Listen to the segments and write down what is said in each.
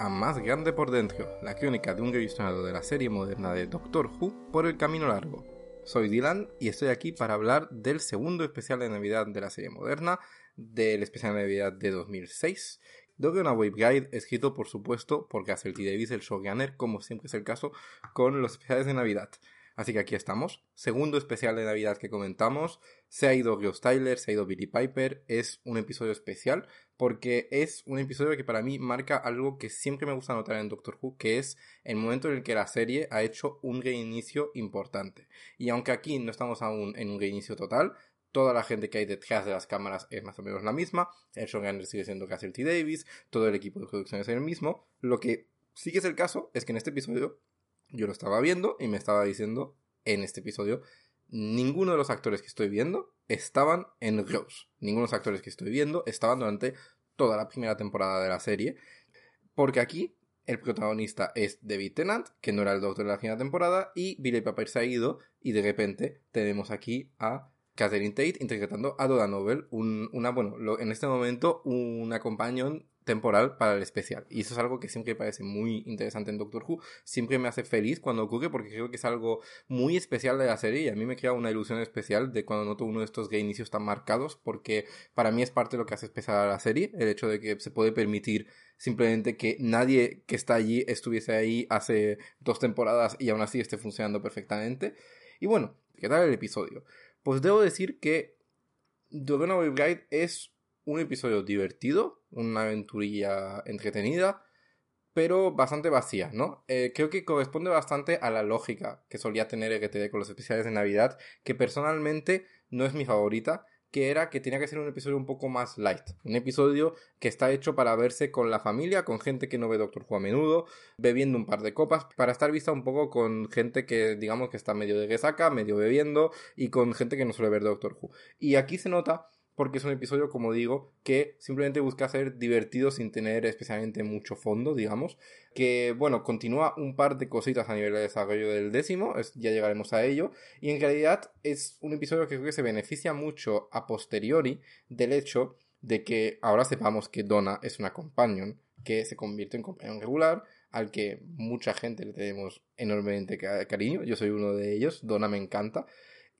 A Más Grande por Dentro, la crónica de un revisionado de la serie moderna de Doctor Who por el camino largo. Soy Dylan y estoy aquí para hablar del segundo especial de Navidad de la serie moderna, del especial de Navidad de 2006, de una Wave Guide escrito por supuesto por Castle T. Davis, el showrunner, como siempre es el caso con los especiales de Navidad. Así que aquí estamos. Segundo especial de Navidad que comentamos. Se ha ido Ghost Tyler, se ha ido Billy Piper. Es un episodio especial porque es un episodio que para mí marca algo que siempre me gusta notar en Doctor Who, que es el momento en el que la serie ha hecho un reinicio importante. Y aunque aquí no estamos aún en un reinicio total, toda la gente que hay detrás de las cámaras es más o menos la misma. El showrunner sigue siendo T. Davis, todo el equipo de producción es el mismo. Lo que sí que es el caso es que en este episodio yo lo estaba viendo y me estaba diciendo en este episodio, ninguno de los actores que estoy viendo estaban en Rose. Ninguno de los actores que estoy viendo estaban durante toda la primera temporada de la serie. Porque aquí el protagonista es David Tennant, que no era el doctor de la primera temporada, y Billy Piper se ha ido, y de repente tenemos aquí a Catherine Tate interpretando a Doda Novel, una, bueno, en este momento una companion temporal para el especial. Y eso es algo que siempre parece muy interesante en Doctor Who. Siempre me hace feliz cuando ocurre porque creo que es algo muy especial de la serie y a mí me crea una ilusión especial de cuando noto uno de estos gay inicios tan marcados porque para mí es parte de lo que hace especial a la serie, el hecho de que se puede permitir simplemente que nadie que está allí estuviese ahí hace dos temporadas y aún así esté funcionando perfectamente. Y bueno, ¿qué tal el episodio? Pues debo decir que Wave Guide es un episodio divertido, una aventurilla entretenida, pero bastante vacía, ¿no? Eh, creo que corresponde bastante a la lógica que solía tener EGTD con los especiales de Navidad, que personalmente no es mi favorita, que era que tenía que ser un episodio un poco más light. Un episodio que está hecho para verse con la familia, con gente que no ve Doctor Who a menudo, bebiendo un par de copas, para estar vista un poco con gente que digamos que está medio de resaca, medio bebiendo, y con gente que no suele ver Doctor Who. Y aquí se nota porque es un episodio, como digo, que simplemente busca ser divertido sin tener especialmente mucho fondo, digamos. Que, bueno, continúa un par de cositas a nivel de desarrollo del décimo, ya llegaremos a ello. Y en realidad es un episodio que creo que se beneficia mucho a posteriori del hecho de que ahora sepamos que Donna es una companion que se convierte en companion regular, al que mucha gente le tenemos enormemente cariño. Yo soy uno de ellos, Donna me encanta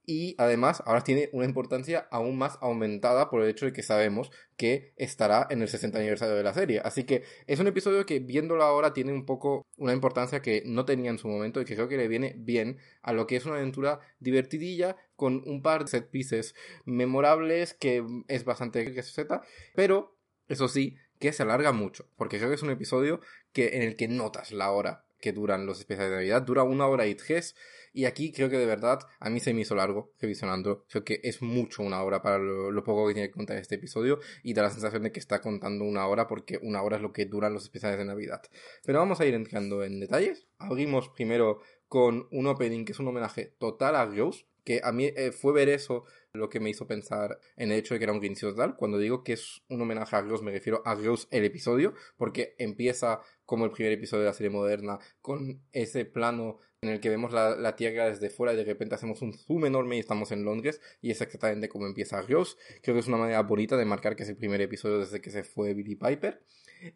y además ahora tiene una importancia aún más aumentada por el hecho de que sabemos que estará en el 60 aniversario de la serie. Así que es un episodio que viéndolo ahora tiene un poco una importancia que no tenía en su momento y que creo que le viene bien a lo que es una aventura divertidilla con un par de set pieces memorables que es bastante que Z, pero eso sí que se alarga mucho, porque creo que es un episodio que en el que notas la hora que duran los especiales de Navidad, dura una hora y tres y aquí creo que de verdad a mí se me hizo largo revisionando. Creo que es mucho una hora para lo, poco que tiene que contar este episodio y da la sensación de que está contando una hora porque una hora es lo que duran los especiales de Navidad. Pero vamos a ir entrando en detalles. Abrimos primero con un opening que es un homenaje total a Rose, que a mí eh, fue ver eso lo que me hizo pensar en el hecho de que era un total. Cuando digo que es un homenaje a Rose, me refiero a Rose el episodio, porque empieza como el primer episodio de la serie moderna, con ese plano en el que vemos la, Tierra desde fuera y de repente hacemos un zoom enorme y estamos en Londres, y es exactamente como empieza Rose. Creo que es una manera bonita de marcar que es el primer episodio desde que se fue Billy Piper.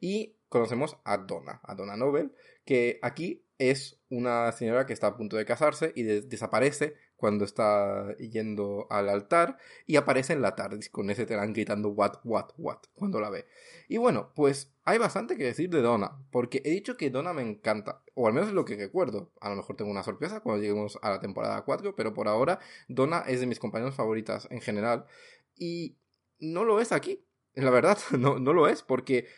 Y conocemos a Donna, a Donna Nobel, que aquí es una señora que está a punto de casarse y desaparece cuando está yendo al altar y aparece en la tarde con ese terán gritando what, what, what cuando la ve. Y bueno, pues hay bastante que decir de Donna, porque he dicho que Donna me encanta, o al menos es lo que recuerdo. A lo mejor tengo una sorpresa cuando lleguemos a la temporada 4, pero por ahora Donna es de mis compañeros favoritas en general y no lo es aquí. La verdad, no, no lo es, porque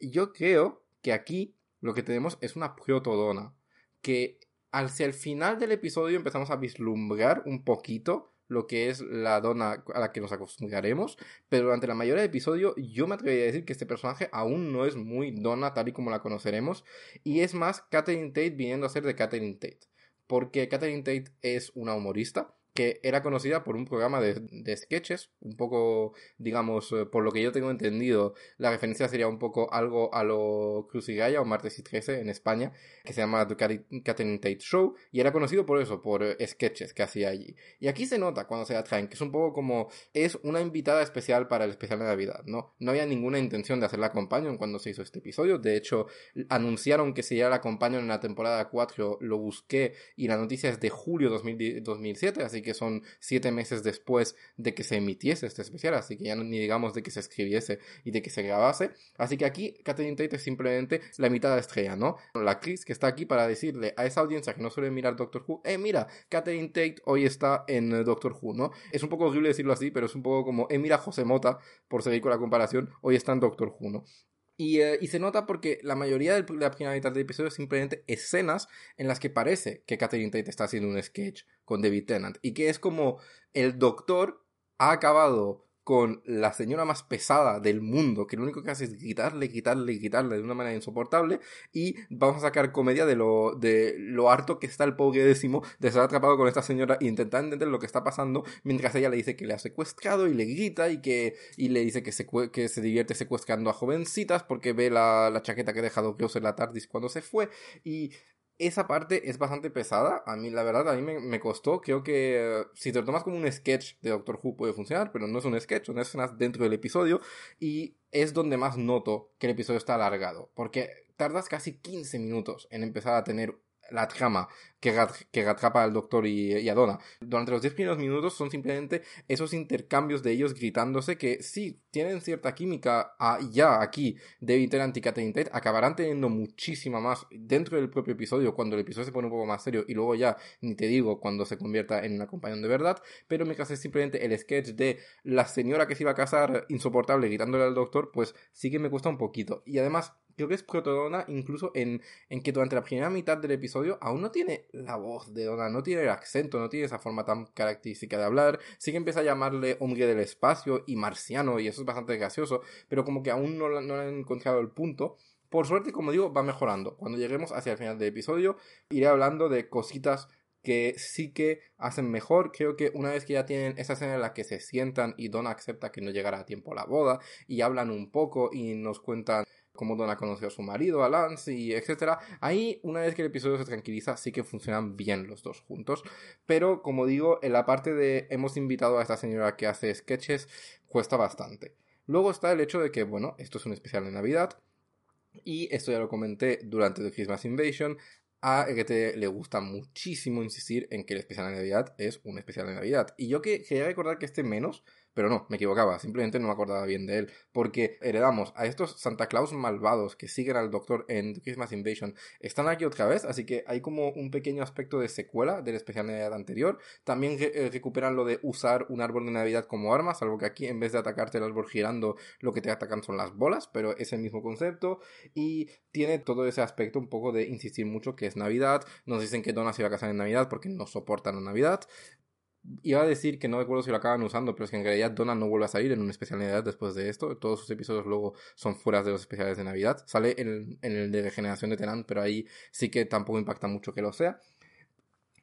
yo creo que aquí lo que tenemos es una proto-Donna que hacia el final del episodio empezamos a vislumbrar un poquito lo que es la dona a la que nos acostumbraremos, pero durante la mayoría del episodio yo me atrevería a decir que este personaje aún no es muy dona tal y como la conoceremos, y es más Catherine Tate viniendo a ser de Catherine Tate, porque Catherine Tate es una humorista, que era conocida por un programa de, sketches, un poco, digamos, eh, por lo que yo tengo entendido, la referencia sería un poco algo a lo Crucigaya o Martes y 13 en España, que se llama The Catherine Tate Show, y era conocido por eso, por eh, sketches que hacía allí. Y aquí se nota cuando se la traen, que es un poco como, es una invitada especial para el especial de Navidad, ¿no? No había ninguna intención de hacerla companion cuando se hizo este episodio, de hecho, anunciaron que sería la companion en la temporada 4, lo busqué, y la noticia es de julio 2007, así que que son siete meses después de que se emitiese este especial, así que ya no, ni digamos de que se escribiese y de que se grabase. Así que aquí Catherine Tate es simplemente la mitad de estrella, ¿no? La actriz que está aquí para decirle a esa audiencia que no suele mirar Doctor Who, eh, mira, Catherine Tate hoy está en Doctor Who, ¿no? Es un poco horrible decirlo así, pero es un poco como, eh, mira, José Mota, por seguir con la comparación, hoy está en Doctor Who, ¿no? Eh, y, se nota porque la mayoría de la primera mitad del episodio es simplemente escenas en las que parece que Catherine Tate está haciendo un sketch con David Tennant. Y que es como el doctor ha acabado con la señora más pesada del mundo, que lo único que hace es quitarle, quitarle, quitarle de una manera insoportable, y vamos a sacar comedia de lo, de lo harto que está el pobre décimo de estar atrapado con esta señora e intentar entender lo que está pasando, mientras ella le dice que le ha secuestrado y le grita y que y le dice que se, que se divierte secuestrando a jovencitas porque ve la, la chaqueta que ha dejado que en la TARDIS cuando se fue, y esa parte es bastante pesada. A mí, la verdad, a mí me, costó. Creo que eh, si te lo tomas como un sketch de Doctor Who puede funcionar, pero no es un sketch, son escenas dentro del episodio. Y es donde más noto que el episodio está alargado. Porque tardas casi 15 minutos en empezar a tener la trama que, que atrapa al doctor y, a Donna. Durante los 10 primeros minutos son simplemente esos intercambios de ellos gritándose que sí, tienen cierta química ah, ya aquí David Tennant y Catherine acabarán teniendo muchísima más dentro del propio episodio, cuando el episodio se pone un poco más serio y luego ya, ni te digo, cuando se convierta en una compañía de verdad, pero mientras es simplemente el sketch de la señora que se iba a casar insoportable gritándole al doctor, pues sí que me cuesta un poquito. Y además, creo que es protodona incluso en, en que durante la primera mitad del episodio aún no tiene la voz de Donna, no tiene el acento, no tiene esa forma tan característica de hablar, sí que empieza a llamarle hombre del espacio y marciano y eso es bastante gracioso, pero como que aún no, no han encontrado el punto. Por suerte, como digo, va mejorando. Cuando lleguemos hacia el final del episodio, iré hablando de cositas que sí que hacen mejor. Creo que una vez que ya tienen esa escena en la que se sientan y Donna acepta que no llegará a tiempo la boda y hablan un poco y nos cuentan cómo Donna conoció a su marido, a Lance y etcétera. Ahí, una vez que el episodio se tranquiliza, sí que funcionan bien los dos juntos. Pero, como digo, en la parte de hemos invitado a esta señora que hace sketches, cuesta bastante. Luego está el hecho de que, bueno, esto es un especial de Navidad. Y esto ya lo comenté durante The Christmas Invasion. A EGT le gusta muchísimo insistir en que el especial de Navidad es un especial de Navidad. Y yo que quería recordar que este menos pero no, me equivocaba, simplemente no me acordaba bien de él, porque heredamos a estos Santa Claus malvados que siguen al Doctor en Christmas Invasion, están aquí otra vez, así que hay como un pequeño aspecto de secuela del especial de Navidad anterior. También eh, recuperan lo de usar un árbol de Navidad como arma, salvo que aquí en vez de atacarte el árbol girando, lo que te atacan son las bolas, pero es el mismo concepto y tiene todo ese aspecto un poco de insistir mucho que es Navidad. Nos dicen que Donna se va a casar en Navidad porque no soportan la Navidad. Iba a decir que no recuerdo si lo acaban usando, pero es que en realidad Donna no vuelve a salir en una especial Navidad después de esto. Todos sus episodios luego son fuera de los especiales de Navidad. Sale en, el de regeneración de Tenant, pero ahí sí que tampoco impacta mucho que lo sea.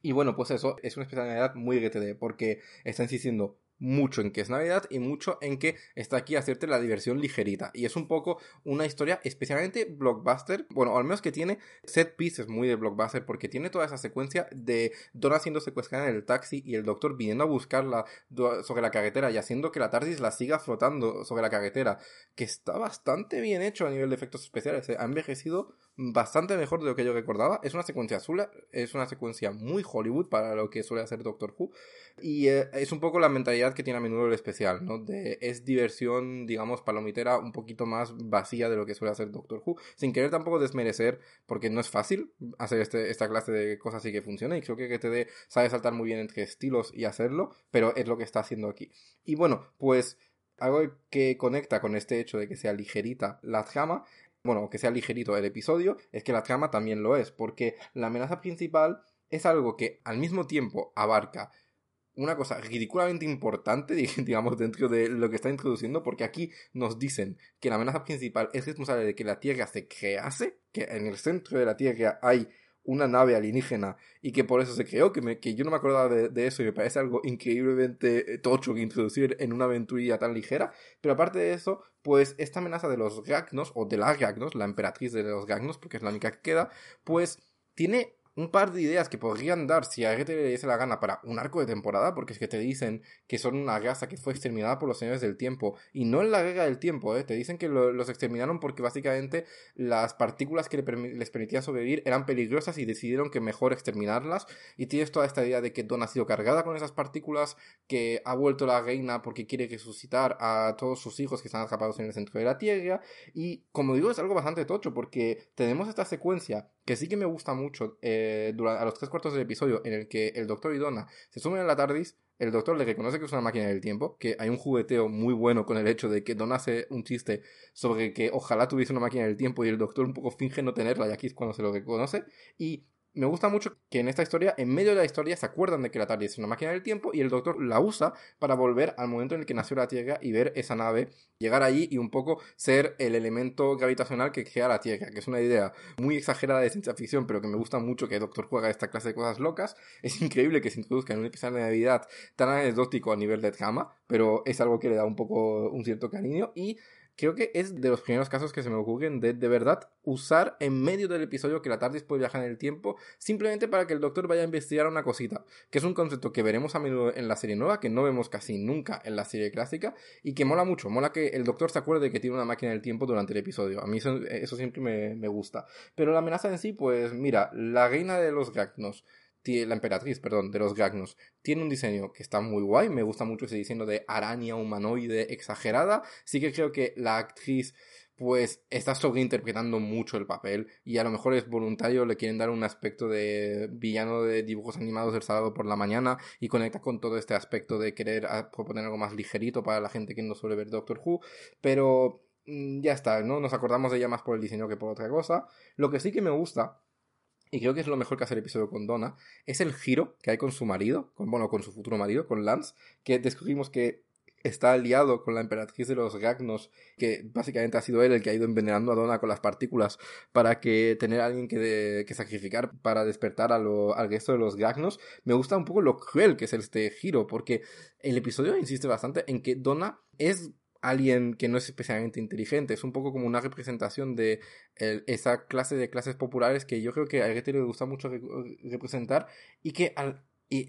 Y bueno, pues eso es una especial de Navidad muy GTD, porque está insistiendo mucho en que es Navidad y mucho en que está aquí a hacerte la diversión ligerita. Y es un poco una historia especialmente blockbuster, bueno, al menos que tiene set pieces muy de blockbuster, porque tiene toda esa secuencia de Donna siendo secuestrada en el taxi y el doctor viniendo a buscarla sobre la carretera y haciendo que la TARDIS la siga flotando sobre la carretera, que está bastante bien hecho a nivel de efectos especiales. ¿eh? Ha envejecido bastante mejor de lo que yo recordaba. Es una secuencia azul, es una secuencia muy Hollywood para lo que suele hacer Doctor Who. Y eh, es un poco la mentalidad que tiene a menudo el especial, ¿no? De, es diversión, digamos, palomitera un poquito más vacía de lo que suele hacer Doctor Who. Sin querer tampoco desmerecer, porque no es fácil hacer este, esta clase de cosas y que funcione. Y creo que GTD sabe saltar muy bien entre estilos y hacerlo, pero es lo que está haciendo aquí. Y bueno, pues algo que conecta con este hecho de que sea ligerita la trama bueno, que sea ligerito el episodio, es que la trama también lo es, porque la amenaza principal es algo que al mismo tiempo abarca una cosa ridículamente importante, digamos, dentro de lo que está introduciendo, porque aquí nos dicen que la amenaza principal es responsable de que la Tierra se crease, que en el centro de la Tierra hay una nave alienígena y que por eso se creó, que, me, que yo no me acordaba de, eso y me parece algo increíblemente tocho que introducir en una aventurilla tan ligera, pero aparte de eso, pues esta amenaza de los Gagnos, o de la Gagnos, la emperatriz de los Gagnos, porque es la única que queda, pues tiene un par de ideas que podrían dar si a RT le diese la gana para un arco de temporada, porque es que te dicen que son una raza que fue exterminada por los señores del tiempo, y no en la guerra del tiempo, ¿eh? te dicen que los exterminaron porque básicamente las partículas que les permitían sobrevivir eran peligrosas y decidieron que mejor exterminarlas, y tienes toda esta idea de que Don ha sido cargada con esas partículas, que ha vuelto la reina porque quiere resucitar a todos sus hijos que están atrapados en el centro de la Tierra, y como digo, es algo bastante tocho, porque tenemos esta secuencia que sí que me gusta mucho eh, durante, a los tres cuartos del episodio en el que el doctor y Donna se sumen a la TARDIS, el doctor le reconoce que es una máquina del tiempo, que hay un jugueteo muy bueno con el hecho de que Donna hace un chiste sobre que ojalá tuviese una máquina del tiempo y el doctor un poco finge no tenerla y aquí es cuando se lo reconoce y me gusta mucho que en esta historia, en medio de la historia, se acuerdan de que la TARDIS es una máquina del tiempo y el doctor la usa para volver al momento en el que nació la Tierra y ver esa nave, llegar allí y un poco ser el elemento gravitacional que crea la Tierra, que es una idea muy exagerada de ciencia ficción, pero que me gusta mucho que el doctor juega esta clase de cosas locas. Es increíble que se introduzca en un episodio de Navidad tan anecdótico a nivel de trama, pero es algo que le da un poco un cierto cariño y creo que es de los primeros casos que se me ocurren de de verdad usar en medio del episodio que la TARDIS puede viajar en el tiempo simplemente para que el doctor vaya a investigar una cosita, que es un concepto que veremos a menudo en la serie nueva, que no vemos casi nunca en la serie clásica y que mola mucho, mola que el doctor se acuerde de que tiene una máquina del tiempo durante el episodio, a mí eso, eso siempre me, me, gusta. Pero la amenaza en sí, pues mira, la reina de los Gagnos la emperatriz, perdón, de los Gagnos, tiene un diseño que está muy guay, me gusta mucho ese diseño de araña humanoide exagerada, sí que creo que la actriz pues está sobreinterpretando mucho el papel y a lo mejor es voluntario, le quieren dar un aspecto de villano de dibujos animados del sábado por la mañana y conecta con todo este aspecto de querer ah, proponer algo más ligerito para la gente que no suele ver Doctor Who, pero mm, ya está, ¿no? Nos acordamos de ella más por el diseño que por otra cosa. Lo que sí que me gusta y creo que es lo mejor que hace el episodio con Donna, es el giro que hay con su marido, con, bueno, con su futuro marido, con Lance, que descubrimos que está aliado con la emperatriz de los Gagnos, que básicamente ha sido él el que ha ido envenenando a Donna con las partículas para que tener a alguien que, que sacrificar para despertar a lo, al resto de los Gagnos. Me gusta un poco lo cruel que es este giro, porque el episodio insiste bastante en que Donna es alguien que no es especialmente inteligente. Es un poco como una representación de esa clase de clases populares que yo creo que a Goethe le gusta mucho representar y que al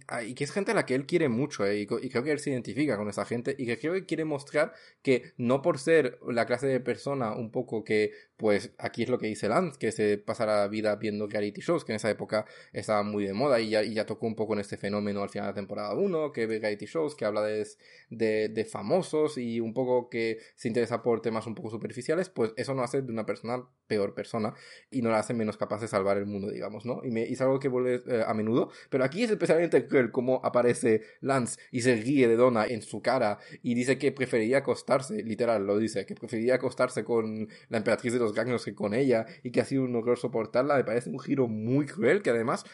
Ah, y, que es gente a la que él quiere mucho, eh, y, creo que él se identifica con esa gente, y que creo que quiere mostrar que no por ser la clase de persona un poco que, pues aquí es lo que dice Lance, que se pasa la vida viendo reality shows, que en esa época estaba muy de moda y ya, y ya tocó un poco en este fenómeno al final de la temporada 1, que ve reality shows, que habla de, de, de, famosos y un poco que se interesa por temas un poco superficiales, pues eso no hace de una persona peor persona y no la hace menos capaz de salvar el mundo, digamos, ¿no? Y, me, y es algo que vuelve eh, a menudo, pero aquí es especialmente cruel como aparece Lance y se ríe de Donna en su cara y dice que preferiría acostarse, literal lo dice, que preferiría acostarse con la emperatriz de los Gagnos que con ella y que ha sido un horror soportarla, me parece un giro muy cruel que además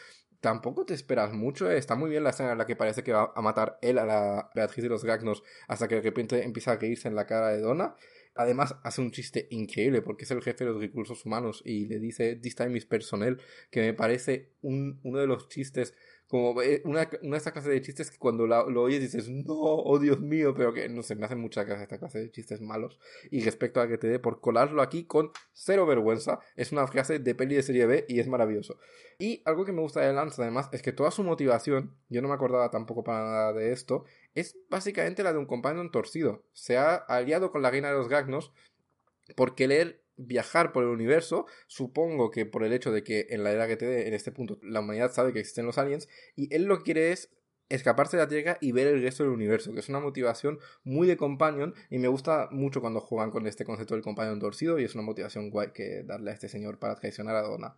tampoco te esperas mucho. Eh. Está muy bien la escena en la que parece que va a matar él a la Beatriz de los Gagnos hasta que de repente empieza a reírse en la cara de Donna. Además, hace un chiste increíble porque es el jefe de los recursos humanos y le dice This time is personnel, que me parece un, uno de los chistes como eh, una, una de estas clases de chistes que cuando lo oyes dices, no, oh Dios mío, pero que no sé, me hacen mucha gracia esta clase de chistes malos. Y respecto a que te dé por colarlo aquí con cero vergüenza, es una frase de peli de serie B y es maravilloso. Y algo que me gusta de Lance además es que toda su motivación, yo no me acordaba tampoco para nada de esto, es básicamente la de un compañero torcido. Se ha aliado con la reina de los Gagnos por querer viajar por el universo, supongo que por el hecho de que en la era que te dé, en este punto, la humanidad sabe que existen los aliens, y él lo que quiere es escaparse de la Tierra y ver el resto del universo, que es una motivación muy de companion y me gusta mucho cuando juegan con este concepto del companion torcido y es una motivación guay que darle a este señor para traicionar a Donna.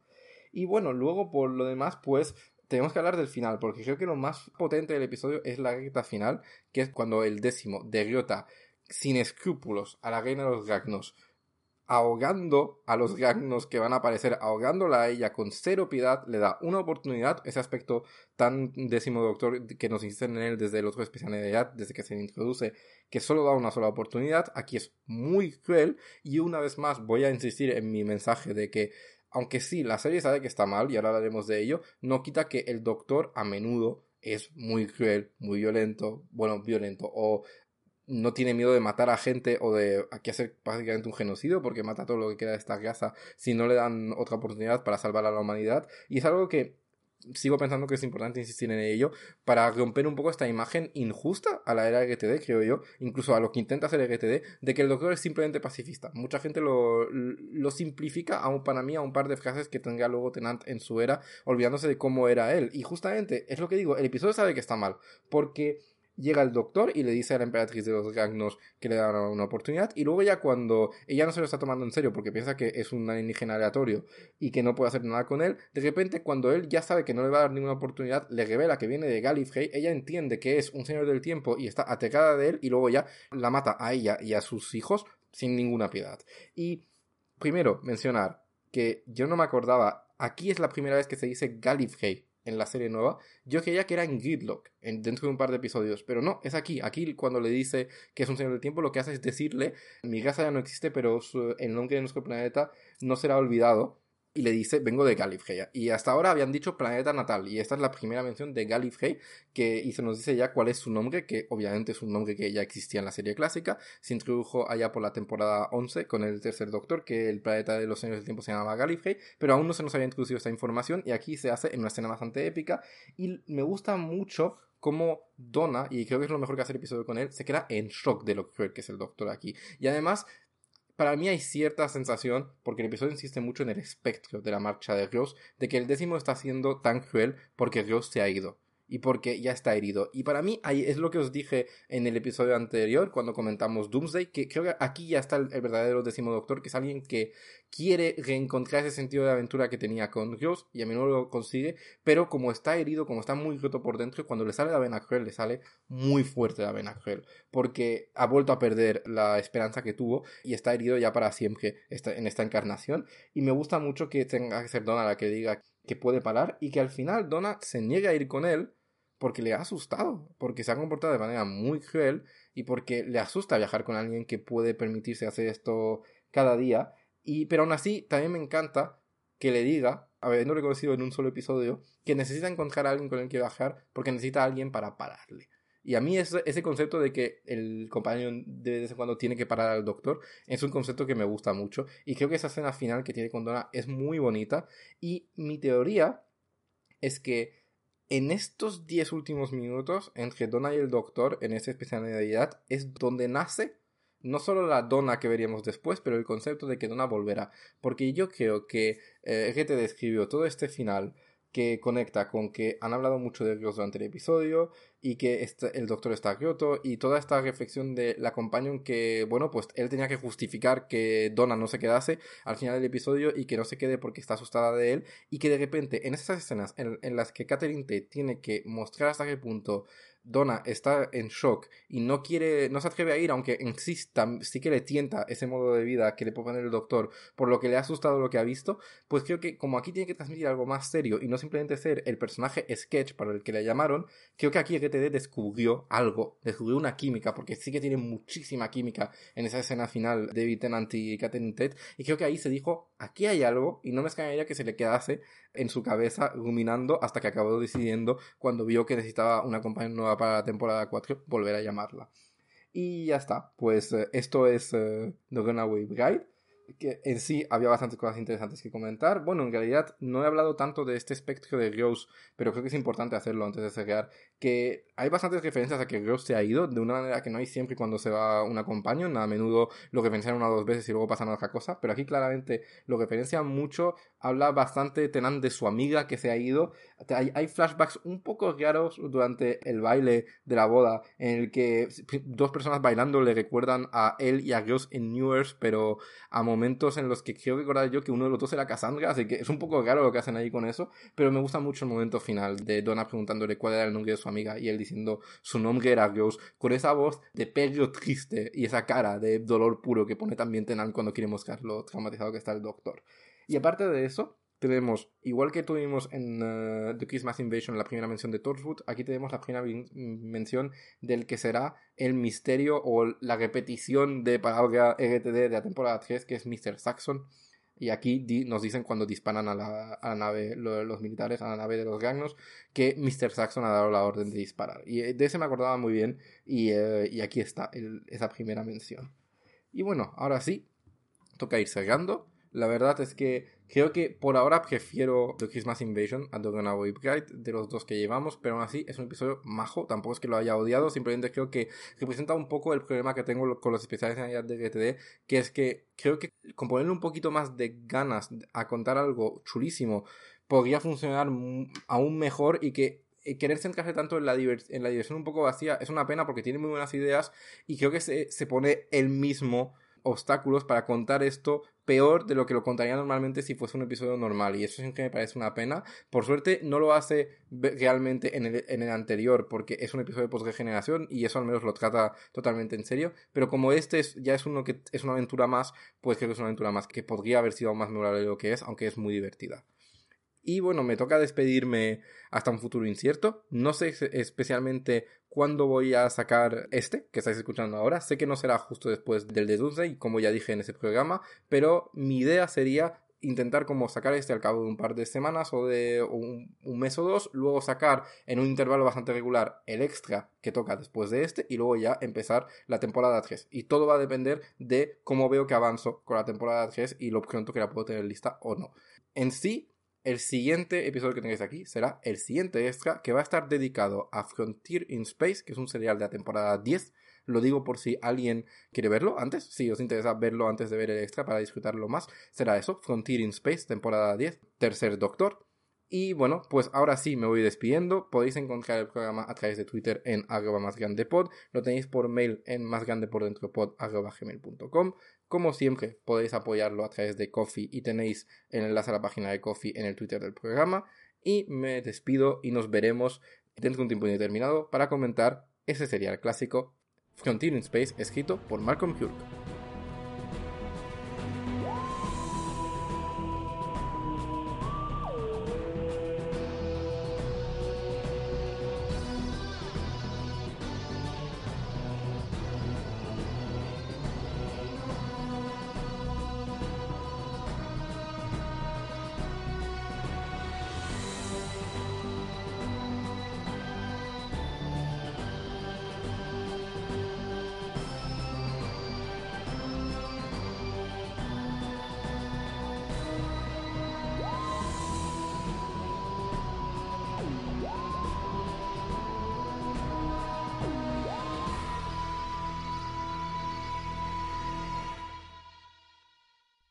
Y bueno, luego por lo demás, pues tenemos que hablar del final, porque creo que lo más potente del episodio es la recta final, que es cuando el décimo derrota sin escrúpulos a la reina de los Gagnos ahogando a los Gagnos que van a aparecer, ahogándola a ella con cero piedad, le da una oportunidad, ese aspecto tan décimo doctor que nos insisten en él desde el otro especialidad, desde que se introduce, que solo da una sola oportunidad, aquí es muy cruel y una vez más voy a insistir en mi mensaje de que aunque sí, la serie sabe que está mal y ahora hablaremos de ello, no quita que el doctor a menudo es muy cruel, muy violento, bueno, violento, o no tiene miedo de matar a gente o de aquí hacer básicamente un genocidio porque mata todo lo que queda de esta casa si no le dan otra oportunidad para salvar a la humanidad y es algo que sigo pensando que es importante insistir en ello para romper un poco esta imagen injusta a la era LGTB, creo yo, incluso a lo que intenta hacer LGTB, de que el doctor es simplemente pacifista. Mucha gente lo, lo simplifica, aún para mí, a un par de frases que tenga luego Tenant en su era, olvidándose de cómo era él. Y justamente, es lo que digo, el episodio sabe que está mal, porque llega el doctor y le dice a la emperatriz de los Gagnos que le dan una oportunidad y luego ya cuando ella no se lo está tomando en serio porque piensa que es un alienígena aleatorio y que no puede hacer nada con él, de repente cuando él ya sabe que no le va a dar ninguna oportunidad, le revela que viene de Gallifrey, ella entiende que es un señor del tiempo y está atacada de él y luego ya la mata a ella y a sus hijos sin ninguna piedad. Y primero mencionar que yo no me acordaba, aquí es la primera vez que se dice Gallifrey en la serie nueva, yo creía que era en Gridlock, en, dentro de un par de episodios, pero no, es aquí. Aquí cuando le dice que es un señor del tiempo, lo que hace es decirle, mi casa ya no existe, pero el nombre de nuestro planeta no será olvidado y le dice, vengo de Gallifrey. Y hasta ahora habían dicho planeta natal, y esta es la primera mención de Gallifrey, que, y se nos dice ya cuál es su nombre, que obviamente es un nombre que ya existía en la serie clásica, se introdujo allá por la temporada 11 con el tercer doctor, que el planeta de los señores del tiempo se llamaba Gallifrey, pero aún no se nos había introducido esta información, y aquí se hace en una escena bastante épica, y me gusta mucho cómo Donna, y creo que es lo mejor que hace el episodio con él, se queda en shock de lo que es el doctor aquí. Y además para mí hay cierta sensación, porque el episodio insiste mucho en el espectro de la marcha de Rios, de que el décimo está siendo tan cruel porque Rios se ha ido y porque ya está herido. Y para mí es lo que os dije en el episodio anterior cuando comentamos Doomsday, que creo que aquí ya está el, verdadero décimo doctor, que es alguien que quiere reencontrar ese sentido de aventura que tenía con Dios y a menudo lo consigue, pero como está herido, como está muy roto por dentro, cuando le sale la vena cruel, le sale muy fuerte la vena cruel, porque ha vuelto a perder la esperanza que tuvo y está herido ya para siempre en esta encarnación. Y me gusta mucho que tenga que ser Donna la que diga que puede parar y que al final Donna se niegue a ir con él porque le ha asustado, porque se ha comportado de manera muy cruel y porque le asusta viajar con alguien que puede permitirse hacer esto cada día. Y, pero aún así, también me encanta que le diga, habiendo reconocido en un solo episodio, que necesita encontrar a alguien con el que viajar porque necesita a alguien para pararle. Y a mí ese, ese concepto de que el compañero de vez en cuando tiene que parar al doctor es un concepto que me gusta mucho. Y creo que esa escena final que tiene con Donna es muy bonita. Y mi teoría es que en estos 10 últimos minutos, entre Donna y el Doctor, en esta especialidad, es donde nace no solo la Donna que veríamos después, pero el concepto de que Donna volverá. Porque yo creo que eh, te describió todo este final que conecta con que han hablado mucho de Dios durante el episodio y que este, el doctor está roto y toda esta reflexión de la companion que, bueno, pues él tenía que justificar que Donna no se quedase al final del episodio y que no se quede porque está asustada de él y que de repente en esas escenas en, las que Catherine Tate tiene que mostrar hasta qué punto Donna está en shock y no quiere, no se atreve a ir, aunque insista, sí que le tienta ese modo de vida que le puede poner el doctor, por lo que le ha asustado lo que ha visto, pues creo que como aquí tiene que transmitir algo más serio y no simplemente ser el personaje sketch para el que le llamaron, creo que aquí GTD descubrió algo, descubrió una química, porque sí que tiene muchísima química en esa escena final de David Tennant y Catherine Ted, y creo que ahí se dijo, aquí hay algo, y no me extrañaría que se le quedase en su cabeza ruminando hasta que acabó decidiendo cuando vio que necesitaba una compañía nueva para la temporada 4 volver a llamarla. Y ya está, pues eh, esto es uh, The Runaway Bride que en sí había bastantes cosas interesantes que comentar. Bueno, en realidad no he hablado tanto de este espectro de Rose, pero creo que es importante hacerlo antes de cerrar, que hay bastantes referencias a que Rose se ha ido de una manera que no hay siempre cuando se va una compañía, a menudo lo referencian una o dos veces y luego pasan a otra cosa, pero aquí claramente lo referencia mucho, habla bastante Tenan de su amiga que se ha ido, hay, hay flashbacks un poco raros durante el baile de la boda, en el que dos personas bailando le recuerdan a él y a Rose en New Earth, pero a momentos en los que quiero recordar yo que uno de los dos era Cassandra, así que es un poco raro lo que hacen ahí con eso, pero me gusta mucho el momento final de Donna preguntándole cuál era el nombre de su amiga y él diciendo su nombre era Ghost con esa voz de perro triste y esa cara de dolor puro que pone también Tenan cuando quiere mostrar lo traumatizado que está el doctor. Y aparte de eso, tenemos, igual que tuvimos en uh, The Christmas Invasion, la primera mención de Torchwood, aquí tenemos la primera mención del que será el misterio o la repetición de palabra RTD de la temporada 3, que es Mr. Saxon. Y aquí nos dicen cuando disparan a la, nave, los militares, a la nave de los Gagnos, que Mr. Saxon ha dado la orden de disparar. Y eh, de ese me acordaba muy bien, y, eh, y aquí está esa primera mención. Y bueno, ahora sí, toca ir cerrando. La verdad es que creo que por ahora prefiero The Christmas Invasion a The Runaway Bride de los dos que llevamos, pero aún así es un episodio majo, tampoco es que lo haya odiado, simplemente creo que representa un poco el problema que tengo con los especiales de GTD, que es que creo que con ponerle un poquito más de ganas a contar algo chulísimo podría funcionar aún mejor y que querer centrarse tanto en la, en la diversión un poco vacía es una pena porque tiene muy buenas ideas y creo que se, se pone él mismo obstáculos para contar esto peor de lo que lo contaría normalmente si fuese un episodio normal. Y eso es que me parece una pena. Por suerte no lo hace realmente en el, en el anterior porque es un episodio de post-regeneración y eso al menos lo trata totalmente en serio. Pero como este ya es uno que es una aventura más pues creo que es una aventura más que podría haber sido más memorable de lo que es aunque es muy divertida y bueno, me toca despedirme hasta un futuro incierto. No sé especialmente cuándo voy a sacar este que estáis escuchando ahora. Sé que no será justo después del de Doomsday, como ya dije en ese programa, pero mi idea sería intentar como sacar este al cabo de un par de semanas o de un, mes o dos, luego sacar en un intervalo bastante regular el extra que toca después de este y luego ya empezar la temporada 3. Y todo va a depender de cómo veo que avanzo con la temporada 3 y lo pronto que la puedo tener lista o no. En sí, el siguiente episodio que tengáis aquí será el siguiente extra que va a estar dedicado a Frontier in Space, que es un serial de la temporada 10. Lo digo por si alguien quiere verlo antes. Si os interesa verlo antes de ver el extra para disfrutarlo más, será eso: Frontier in Space, temporada 10, tercer doctor. Y bueno, pues ahora sí me voy despidiendo. Podéis encontrar el programa a través de Twitter en arroba. Lo tenéis por mail en más. Como siempre, podéis apoyarlo a través de Coffee y tenéis el enlace a la página de Coffee en el Twitter del programa. Y me despido y nos veremos dentro de un tiempo indeterminado para comentar ese serial clásico Frontier in Space escrito por Malcolm Hurk.